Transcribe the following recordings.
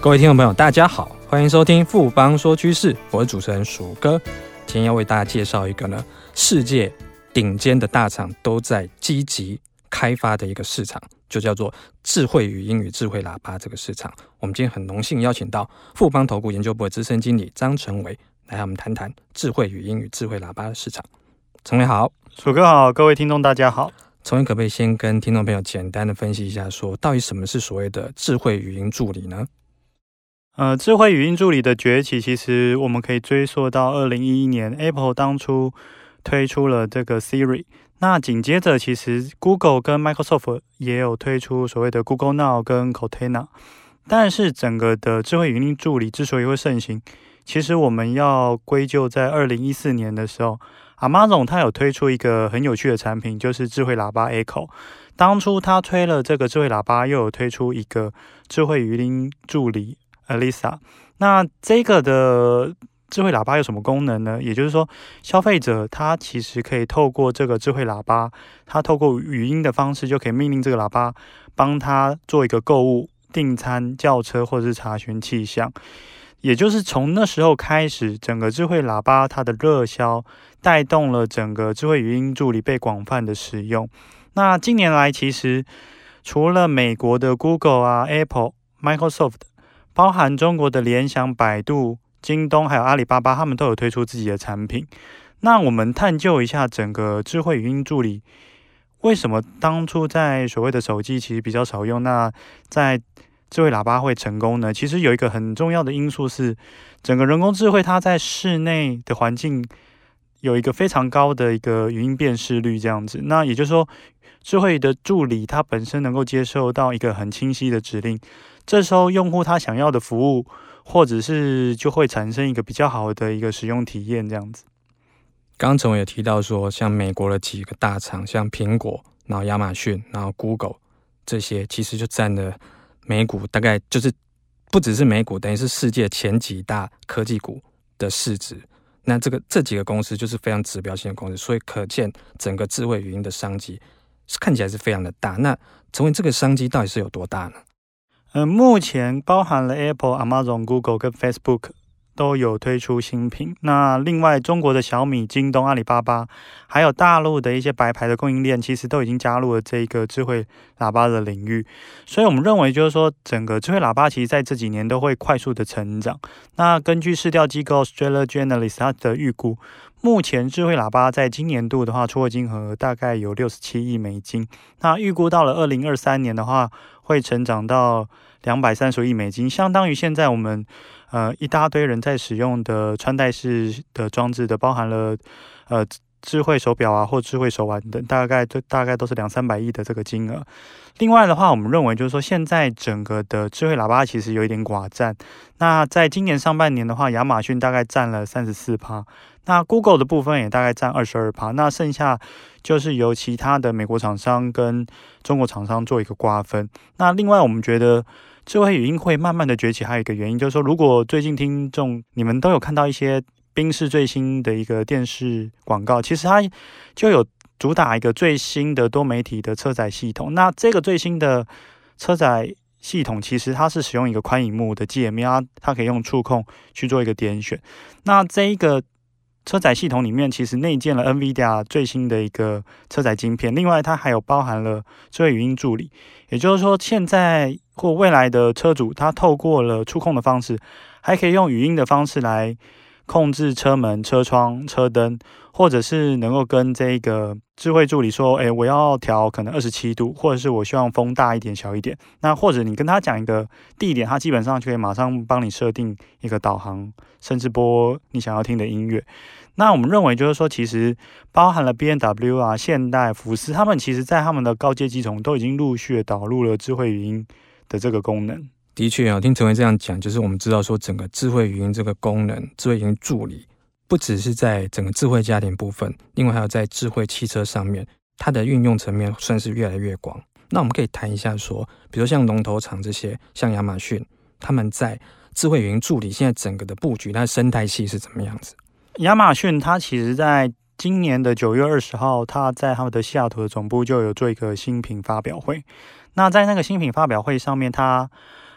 各位听众朋友，大家好，欢迎收听富邦说趋势，我是主持人鼠哥。今天要为大家介绍一个呢，世界顶尖的大厂都在积极开发的一个市场，就叫做智慧语音与智慧喇叭这个市场。我们今天很荣幸邀请到富邦投顾研究部的资深经理张成伟来和我们谈谈智慧语音与智慧喇叭的市场。成伟好，鼠哥好，各位听众大家好。成伟可不可以先跟听众朋友简单的分析一下说，说到底什么是所谓的智慧语音助理呢？呃，智慧语音助理的崛起，其实我们可以追溯到二零一一年，Apple 当初推出了这个 Siri。那紧接着，其实 Google 跟 Microsoft 也有推出所谓的 Google Now 跟 Cortana。但是，整个的智慧语音助理之所以会盛行，其实我们要归咎在二零一四年的时候，Amazon 它有推出一个很有趣的产品，就是智慧喇叭 Echo。当初它推了这个智慧喇叭，又有推出一个智慧语音助理。Alisa，那这个的智慧喇叭有什么功能呢？也就是说，消费者他其实可以透过这个智慧喇叭，他透过语音的方式就可以命令这个喇叭帮他做一个购物、订餐、叫车或者是查询气象。也就是从那时候开始，整个智慧喇叭它的热销，带动了整个智慧语音助理被广泛的使用。那近年来，其实除了美国的 Google 啊、Apple、Microsoft。包含中国的联想、百度、京东，还有阿里巴巴，他们都有推出自己的产品。那我们探究一下整个智慧语音助理，为什么当初在所谓的手机其实比较少用，那在智慧喇叭会成功呢？其实有一个很重要的因素是，整个人工智慧它在室内的环境有一个非常高的一个语音辨识率，这样子。那也就是说，智慧的助理它本身能够接受到一个很清晰的指令。这时候，用户他想要的服务，或者是就会产生一个比较好的一个使用体验，这样子。刚刚成伟也提到说，像美国的几个大厂，像苹果，然后亚马逊，然后 Google 这些，其实就占了美股大概就是不只是美股，等于是世界前几大科技股的市值。那这个这几个公司就是非常指标性的公司，所以可见整个智慧语音的商机是看起来是非常的大。那成伟这个商机到底是有多大呢？呃，目前包含了 Apple、Amazon、Google 跟 Facebook 都有推出新品。那另外，中国的小米、京东、阿里巴巴，还有大陆的一些白牌的供应链，其实都已经加入了这个智慧喇叭的领域。所以我们认为，就是说，整个智慧喇叭其实在这几年都会快速的成长。那根据市调机构 Strategy Analysts 它的预估，目前智慧喇叭在今年度的话，出货金额大概有六十七亿美金。那预估到了二零二三年的话，会成长到两百三十亿美金，相当于现在我们呃一大堆人在使用的穿戴式的装置的，包含了呃智慧手表啊或智慧手环等，大概都大概都是两三百亿的这个金额。另外的话，我们认为就是说，现在整个的智慧喇叭其实有一点寡占。那在今年上半年的话，亚马逊大概占了三十四趴，那 Google 的部分也大概占二十二趴，那剩下就是由其他的美国厂商跟中国厂商做一个瓜分。那另外，我们觉得智慧语音会慢慢的崛起，还有一个原因就是说，如果最近听众你们都有看到一些宾士最新的一个电视广告，其实它就有。主打一个最新的多媒体的车载系统，那这个最新的车载系统其实它是使用一个宽荧幕的界面啊，它可以用触控去做一个点选。那这一个车载系统里面其实内建了 NVIDIA 最新的一个车载晶片，另外它还有包含了智慧语音助理，也就是说现在或未来的车主他透过了触控的方式，还可以用语音的方式来。控制车门、车窗、车灯，或者是能够跟这个智慧助理说：“哎，我要调可能二十七度，或者是我希望风大一点、小一点。”那或者你跟他讲一个地点，他基本上就可以马上帮你设定一个导航，甚至播你想要听的音乐。那我们认为就是说，其实包含了 BMW 啊、现代、福斯，他们其实在他们的高阶机种都已经陆续导入了智慧语音的这个功能。的确啊，听成伟这样讲，就是我们知道说，整个智慧语音这个功能，智慧语音助理，不只是在整个智慧家庭部分，另外还有在智慧汽车上面，它的运用层面算是越来越广。那我们可以谈一下说，比如像龙头厂这些，像亚马逊，他们在智慧语音助理现在整个的布局，它的生态系是怎么样子？亚马逊它其实在今年的九月二十号，它在他们的西雅图的总部就有做一个新品发表会。那在那个新品发表会上面，它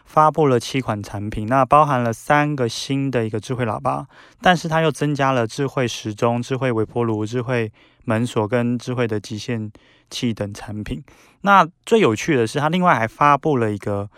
发布了七款产品，那包含了三个新的一个智慧喇叭，但是它又增加了智慧时钟、智慧微波炉、智慧门锁跟智慧的极限器等产品。那最有趣的是，它另外还发布了一个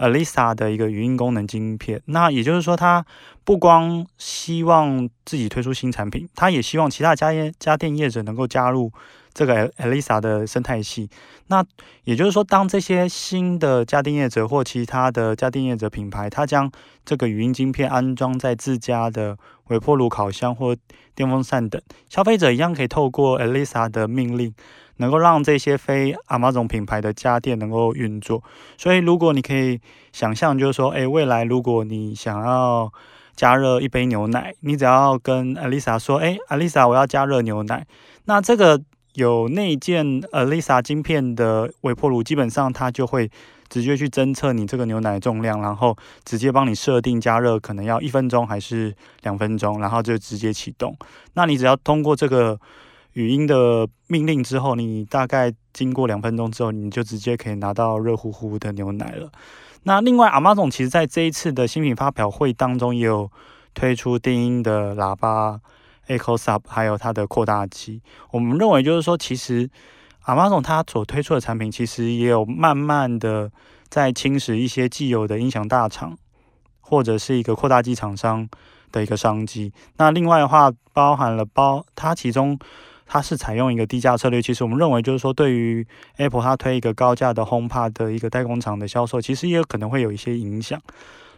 Alisa 的一个语音功能晶片。那也就是说，它不光希望自己推出新产品，它也希望其他家业家电业者能够加入。这个 Alexa 的生态系，那也就是说，当这些新的家电业者或其他的家电业者品牌，它将这个语音晶片安装在自家的微波炉、烤箱或电风扇等，消费者一样可以透过 Alexa 的命令，能够让这些非 Amazon 品牌的家电能够运作。所以，如果你可以想象，就是说，诶，未来如果你想要加热一杯牛奶，你只要跟 Alexa 说，诶，Alexa，我要加热牛奶，那这个。有内建 Alexa 晶片的微波炉，基本上它就会直接去侦测你这个牛奶重量，然后直接帮你设定加热，可能要一分钟还是两分钟，然后就直接启动。那你只要通过这个语音的命令之后，你大概经过两分钟之后，你就直接可以拿到热乎乎的牛奶了。那另外阿妈总其实在这一次的新品发表会当中，也有推出电音的喇叭。Echo Sub 还有它的扩大机，我们认为就是说，其实 Amazon 它所推出的产品，其实也有慢慢的在侵蚀一些既有的音响大厂或者是一个扩大机厂商的一个商机。那另外的话，包含了包它其中它是采用一个低价策略，其实我们认为就是说，对于 Apple 它推一个高价的 HomePod 的一个代工厂的销售，其实也有可能会有一些影响。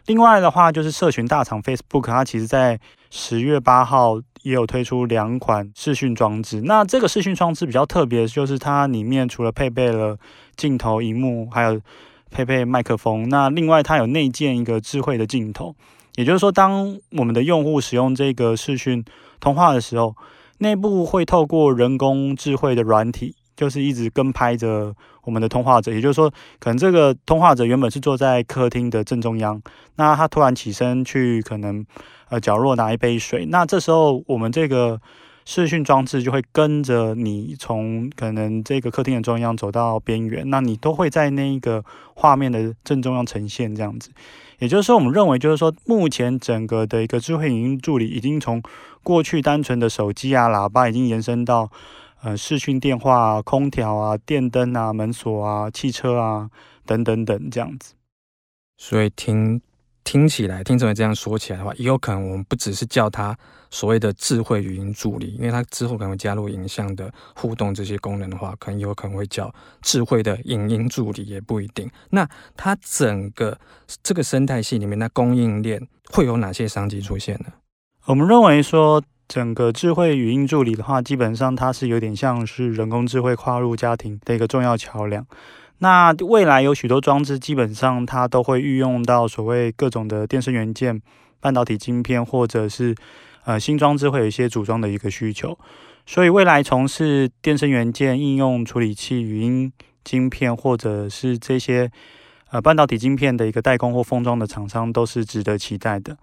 另外的话，就是社群大厂 Facebook，它其实在十月八号也有推出两款视讯装置。那这个视讯装置比较特别，就是它里面除了配备了镜头、荧幕，还有配备麦克风。那另外它有内建一个智慧的镜头，也就是说，当我们的用户使用这个视讯通话的时候，内部会透过人工智慧的软体。就是一直跟拍着我们的通话者，也就是说，可能这个通话者原本是坐在客厅的正中央，那他突然起身去可能呃角落拿一杯水，那这时候我们这个视讯装置就会跟着你从可能这个客厅的中央走到边缘，那你都会在那一个画面的正中央呈现这样子。也就是说，我们认为就是说，目前整个的一个智慧语音助理已经从过去单纯的手机啊、喇叭，已经延伸到。呃，视讯电话啊、空调啊、电灯啊、门锁啊、汽车啊等等等这样子。所以听听起来，听成为这样说起来的话，也有可能我们不只是叫它所谓的智慧语音助理，因为它之后可能会加入影像的互动这些功能的话，可能有可能会叫智慧的影音助理，也不一定。那它整个这个生态系里面，那供应链会有哪些商机出现呢？我们认为说。整个智慧语音助理的话，基本上它是有点像是人工智慧跨入家庭的一个重要桥梁。那未来有许多装置，基本上它都会运用到所谓各种的电声元件、半导体晶片，或者是呃新装置会有一些组装的一个需求。所以未来从事电声元件、应用处理器、语音晶片，或者是这些呃半导体晶片的一个代工或封装的厂商，都是值得期待的。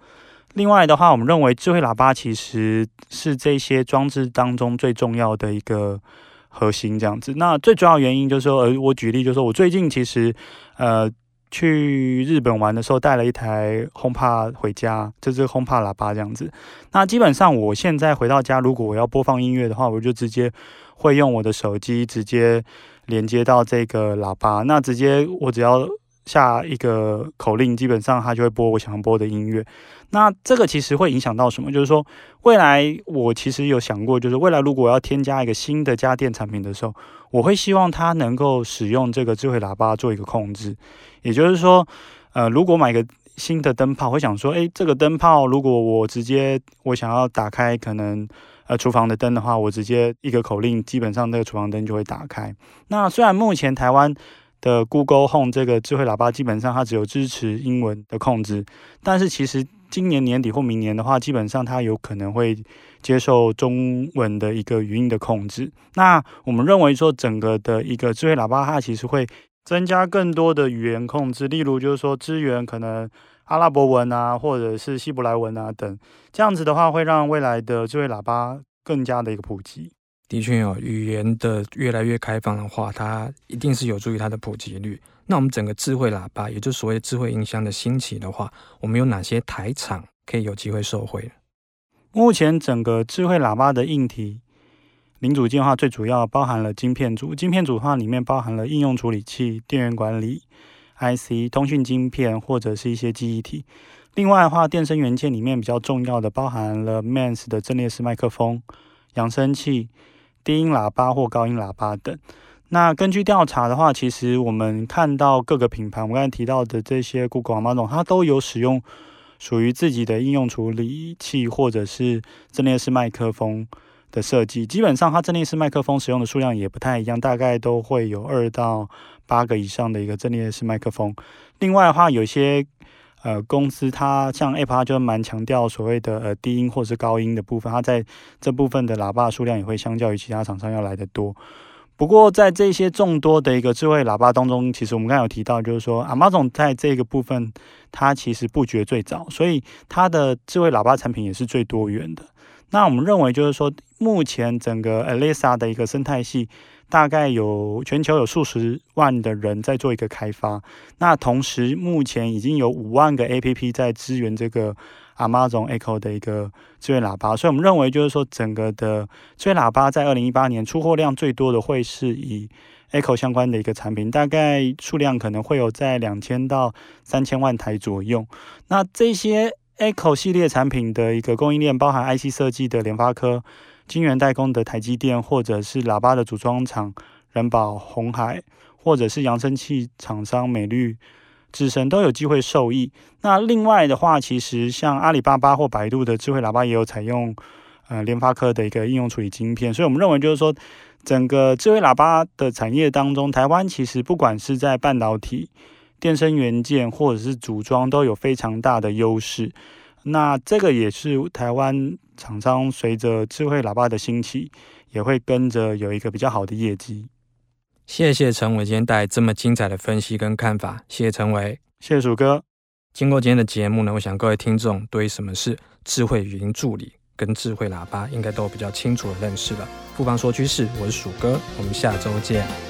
另外的话，我们认为智慧喇叭其实是这些装置当中最重要的一个核心，这样子。那最主要原因就是说，呃，我举例就是说，我最近其实呃去日本玩的时候带了一台 HomePod 回家，就是 HomePod 喇叭这样子。那基本上我现在回到家，如果我要播放音乐的话，我就直接会用我的手机直接连接到这个喇叭，那直接我只要。下一个口令，基本上它就会播我想播的音乐。那这个其实会影响到什么？就是说，未来我其实有想过，就是未来如果要添加一个新的家电产品的时候，我会希望它能够使用这个智慧喇叭做一个控制。也就是说，呃，如果买个新的灯泡，会想说，诶，这个灯泡如果我直接我想要打开可能呃厨房的灯的话，我直接一个口令，基本上那个厨房灯就会打开。那虽然目前台湾的 Google Home 这个智慧喇叭基本上它只有支持英文的控制，但是其实今年年底或明年的话，基本上它有可能会接受中文的一个语音的控制。那我们认为说整个的一个智慧喇叭它其实会增加更多的语言控制，例如就是说支援可能阿拉伯文啊，或者是希伯来文啊等，这样子的话会让未来的智慧喇叭更加的一个普及。的确有语言的越来越开放的话，它一定是有助于它的普及率。那我们整个智慧喇叭，也就是所谓智慧音箱的兴起的话，我们有哪些台厂可以有机会受惠？目前整个智慧喇叭的硬体零组件的话，最主要包含了晶片组，晶片组的话里面包含了应用处理器、电源管理 IC、通讯晶片或者是一些记忆体。另外的话，电声元件里面比较重要的包含了 MANS 的阵列式麦克风、扬声器、低音喇叭或高音喇叭等。那根据调查的话，其实我们看到各个品牌，我刚才提到的这些 Google、Amazon，它都有使用属于自己的应用处理器或者是阵列式麦克风的设计。基本上，它阵列式麦克风使用的数量也不太一样，大概都会有二到八个以上的一个阵列式麦克风。另外的话，有些呃公司它像 Apple 就蛮强调所谓的呃低音或是高音的部分，它在这部分的喇叭数量也会相较于其他厂商要来的多。不过，在这些众多的一个智慧喇叭当中，其实我们刚才有提到，就是说，Amazon 在这个部分，它其实布局最早，所以它的智慧喇叭产品也是最多元的。那我们认为，就是说，目前整个 Alexa 的一个生态系，大概有全球有数十万的人在做一个开发。那同时，目前已经有五万个 APP 在支援这个。Amazon Echo 的一个智慧喇叭，所以我们认为就是说，整个的智慧喇叭在二零一八年出货量最多的会是以 Echo 相关的一个产品，大概数量可能会有在两千到三千万台左右。那这些 Echo 系列产品的一个供应链，包含 IC 设计的联发科、晶圆代工的台积电，或者是喇叭的组装厂人保、红海，或者是扬声器厂商美律。自身都有机会受益。那另外的话，其实像阿里巴巴或百度的智慧喇叭也有采用呃联发科的一个应用处理晶片，所以我们认为就是说，整个智慧喇叭的产业当中，台湾其实不管是在半导体、电声元件或者是组装，都有非常大的优势。那这个也是台湾厂商随着智慧喇叭的兴起，也会跟着有一个比较好的业绩。谢谢陈伟今天带来这么精彩的分析跟看法，谢谢陈伟，谢谢鼠哥。经过今天的节目呢，我想各位听众对于什么是智慧语音助理跟智慧喇叭，应该都有比较清楚的认识了。不妨说趋势，我是鼠哥，我们下周见。